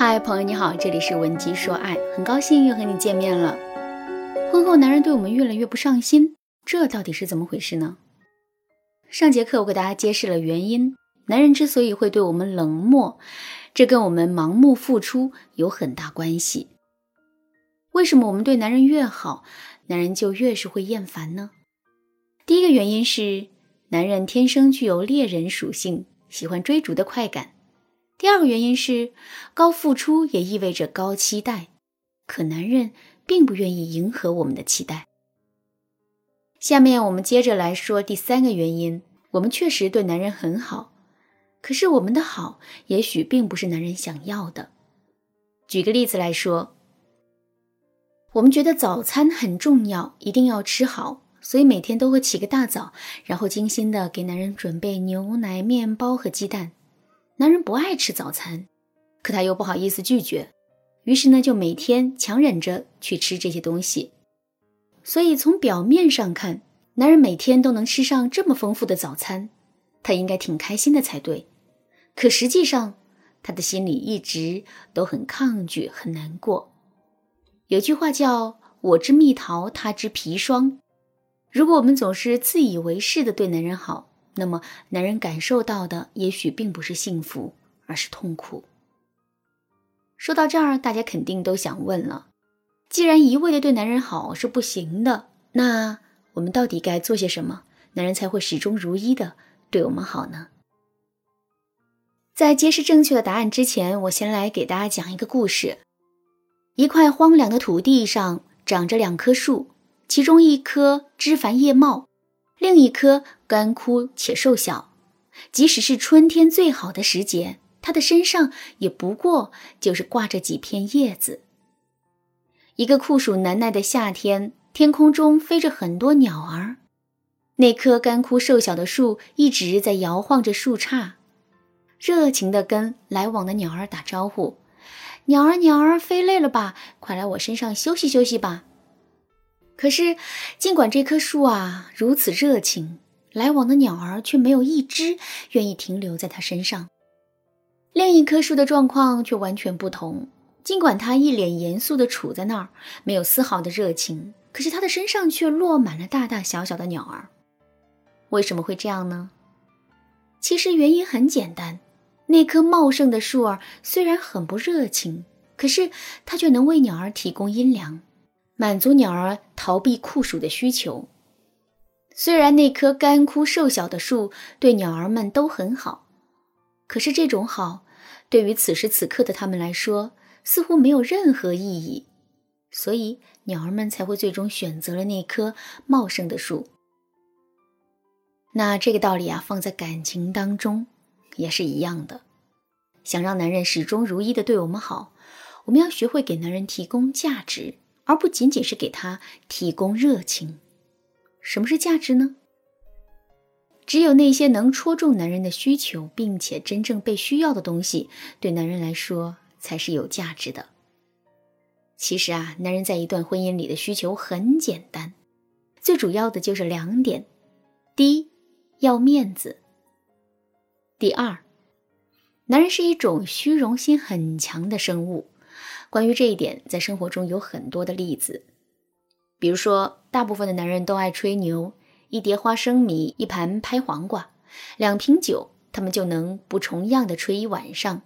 嗨，朋友你好，这里是文姬说爱，很高兴又和你见面了。婚后男人对我们越来越不上心，这到底是怎么回事呢？上节课我给大家揭示了原因，男人之所以会对我们冷漠，这跟我们盲目付出有很大关系。为什么我们对男人越好，男人就越是会厌烦呢？第一个原因是，男人天生具有猎人属性，喜欢追逐的快感。第二个原因是，高付出也意味着高期待，可男人并不愿意迎合我们的期待。下面我们接着来说第三个原因：我们确实对男人很好，可是我们的好也许并不是男人想要的。举个例子来说，我们觉得早餐很重要，一定要吃好，所以每天都会起个大早，然后精心的给男人准备牛奶、面包和鸡蛋。男人不爱吃早餐，可他又不好意思拒绝，于是呢，就每天强忍着去吃这些东西。所以从表面上看，男人每天都能吃上这么丰富的早餐，他应该挺开心的才对。可实际上，他的心里一直都很抗拒，很难过。有句话叫“我之蜜桃，他之砒霜”。如果我们总是自以为是的对男人好，那么，男人感受到的也许并不是幸福，而是痛苦。说到这儿，大家肯定都想问了：既然一味的对男人好是不行的，那我们到底该做些什么，男人才会始终如一的对我们好呢？在揭示正确的答案之前，我先来给大家讲一个故事：一块荒凉的土地上长着两棵树，其中一棵枝繁叶茂。另一棵干枯且瘦小，即使是春天最好的时节，它的身上也不过就是挂着几片叶子。一个酷暑难耐的夏天，天空中飞着很多鸟儿，那棵干枯瘦小的树一直在摇晃着树杈，热情地跟来往的鸟儿打招呼：“鸟儿，鸟儿，飞累了吧？快来我身上休息休息吧。”可是，尽管这棵树啊如此热情，来往的鸟儿却没有一只愿意停留在它身上。另一棵树的状况却完全不同，尽管它一脸严肃地杵在那儿，没有丝毫的热情，可是它的身上却落满了大大小小的鸟儿。为什么会这样呢？其实原因很简单，那棵茂盛的树儿虽然很不热情，可是它却能为鸟儿提供阴凉。满足鸟儿逃避酷暑的需求。虽然那棵干枯瘦小的树对鸟儿们都很好，可是这种好对于此时此刻的他们来说似乎没有任何意义，所以鸟儿们才会最终选择了那棵茂盛的树。那这个道理啊，放在感情当中也是一样的。想让男人始终如一的对我们好，我们要学会给男人提供价值。而不仅仅是给他提供热情。什么是价值呢？只有那些能戳中男人的需求，并且真正被需要的东西，对男人来说才是有价值的。其实啊，男人在一段婚姻里的需求很简单，最主要的就是两点：第一，要面子；第二，男人是一种虚荣心很强的生物。关于这一点，在生活中有很多的例子，比如说，大部分的男人都爱吹牛，一碟花生米，一盘拍黄瓜，两瓶酒，他们就能不重样的吹一晚上。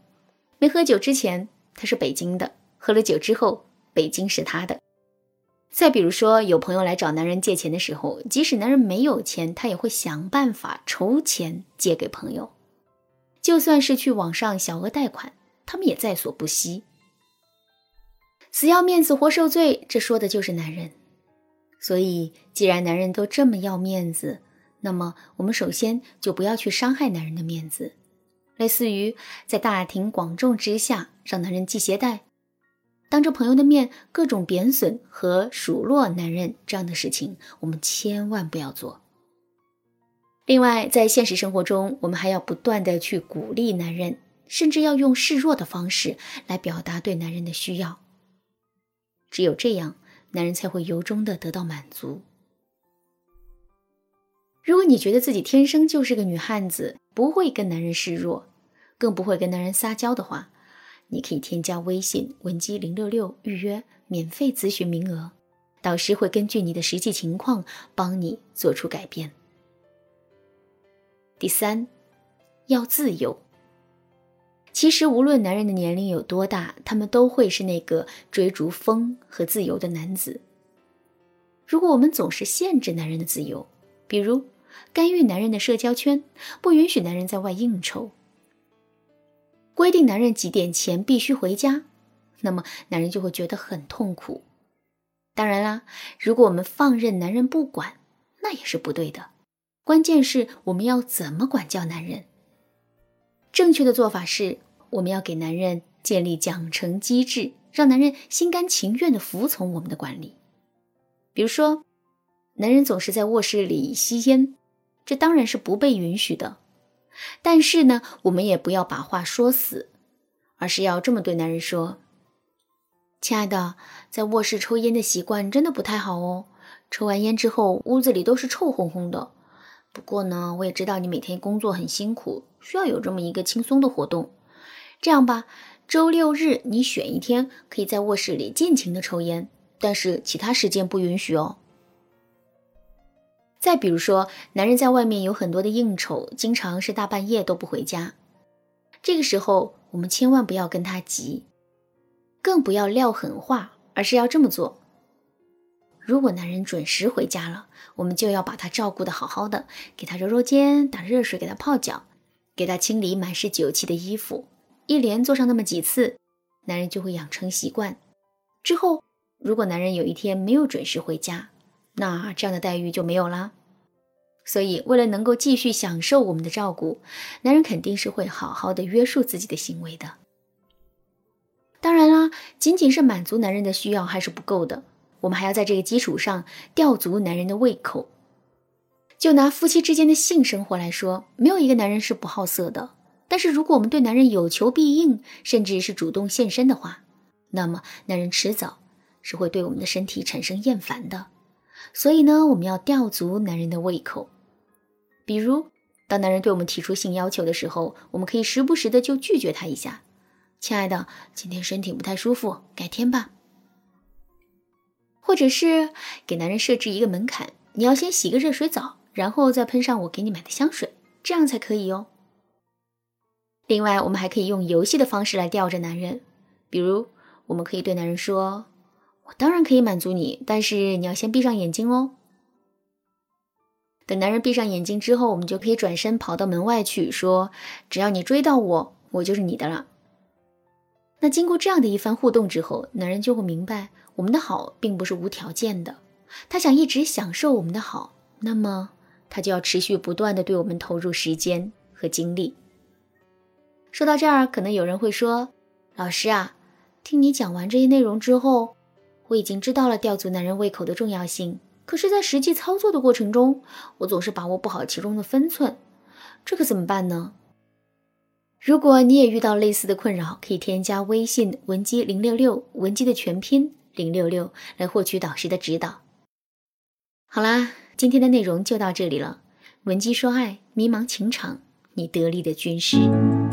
没喝酒之前，他是北京的；喝了酒之后，北京是他的。再比如说，有朋友来找男人借钱的时候，即使男人没有钱，他也会想办法筹钱借给朋友，就算是去网上小额贷款，他们也在所不惜。死要面子活受罪，这说的就是男人。所以，既然男人都这么要面子，那么我们首先就不要去伤害男人的面子。类似于在大庭广众之下让男人系鞋带，当着朋友的面各种贬损和数落男人这样的事情，我们千万不要做。另外，在现实生活中，我们还要不断的去鼓励男人，甚至要用示弱的方式来表达对男人的需要。只有这样，男人才会由衷的得到满足。如果你觉得自己天生就是个女汉子，不会跟男人示弱，更不会跟男人撒娇的话，你可以添加微信文姬零六六预约免费咨询名额，导师会根据你的实际情况帮你做出改变。第三，要自由。其实无论男人的年龄有多大，他们都会是那个追逐风和自由的男子。如果我们总是限制男人的自由，比如干预男人的社交圈，不允许男人在外应酬。规定男人几点前必须回家，那么男人就会觉得很痛苦。当然啦，如果我们放任男人不管，那也是不对的。关键是我们要怎么管教男人？正确的做法是，我们要给男人建立奖惩机制，让男人心甘情愿的服从我们的管理。比如说，男人总是在卧室里吸烟，这当然是不被允许的。但是呢，我们也不要把话说死，而是要这么对男人说：“亲爱的，在卧室抽烟的习惯真的不太好哦。抽完烟之后，屋子里都是臭烘烘的。不过呢，我也知道你每天工作很辛苦，需要有这么一个轻松的活动。这样吧，周六日你选一天，可以在卧室里尽情的抽烟，但是其他时间不允许哦。”再比如说，男人在外面有很多的应酬，经常是大半夜都不回家。这个时候，我们千万不要跟他急，更不要撂狠话，而是要这么做：如果男人准时回家了，我们就要把他照顾的好好的，给他揉揉肩，打热水给他泡脚，给他清理满是酒气的衣服。一连做上那么几次，男人就会养成习惯。之后，如果男人有一天没有准时回家，那这样的待遇就没有啦。所以，为了能够继续享受我们的照顾，男人肯定是会好好的约束自己的行为的。当然啦，仅仅是满足男人的需要还是不够的，我们还要在这个基础上吊足男人的胃口。就拿夫妻之间的性生活来说，没有一个男人是不好色的。但是，如果我们对男人有求必应，甚至是主动献身的话，那么男人迟早是会对我们的身体产生厌烦的。所以呢，我们要吊足男人的胃口。比如，当男人对我们提出性要求的时候，我们可以时不时的就拒绝他一下。亲爱的，今天身体不太舒服，改天吧。或者是给男人设置一个门槛，你要先洗个热水澡，然后再喷上我给你买的香水，这样才可以哦。另外，我们还可以用游戏的方式来吊着男人，比如，我们可以对男人说。我当然可以满足你，但是你要先闭上眼睛哦。等男人闭上眼睛之后，我们就可以转身跑到门外去，说：“只要你追到我，我就是你的了。”那经过这样的一番互动之后，男人就会明白，我们的好并不是无条件的。他想一直享受我们的好，那么他就要持续不断的对我们投入时间和精力。说到这儿，可能有人会说：“老师啊，听你讲完这些内容之后。”我已经知道了吊足男人胃口的重要性，可是，在实际操作的过程中，我总是把握不好其中的分寸，这可怎么办呢？如果你也遇到类似的困扰，可以添加微信文姬零六六，文姬的全拼零六六，来获取导师的指导。好啦，今天的内容就到这里了。文姬说爱，迷茫情场，你得力的军师。